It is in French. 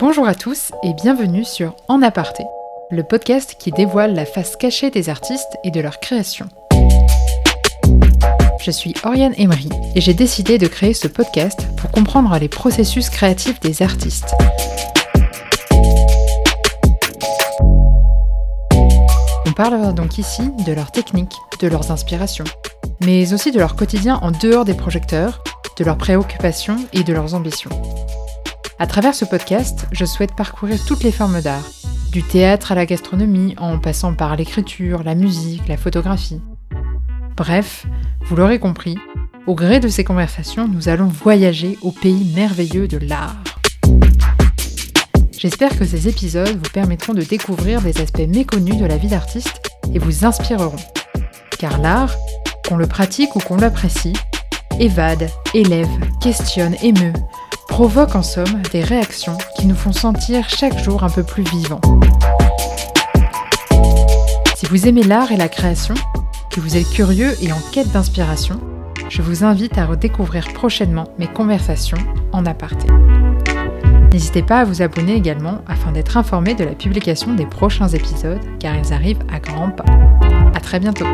Bonjour à tous et bienvenue sur En Aparté, le podcast qui dévoile la face cachée des artistes et de leur création. Je suis Oriane Emery et j'ai décidé de créer ce podcast pour comprendre les processus créatifs des artistes. On parlera donc ici de leurs techniques, de leurs inspirations, mais aussi de leur quotidien en dehors des projecteurs, de leurs préoccupations et de leurs ambitions. À travers ce podcast, je souhaite parcourir toutes les formes d'art, du théâtre à la gastronomie, en passant par l'écriture, la musique, la photographie. Bref, vous l'aurez compris, au gré de ces conversations, nous allons voyager au pays merveilleux de l'art. J'espère que ces épisodes vous permettront de découvrir des aspects méconnus de la vie d'artiste et vous inspireront. Car l'art, qu'on le pratique ou qu'on l'apprécie, évade, élève, questionne, émeut, provoque en somme des réactions qui nous font sentir chaque jour un peu plus vivants. Si vous aimez l'art et la création, que vous êtes curieux et en quête d'inspiration, je vous invite à redécouvrir prochainement mes conversations en aparté. N'hésitez pas à vous abonner également afin d'être informé de la publication des prochains épisodes car ils arrivent à grands pas. A très bientôt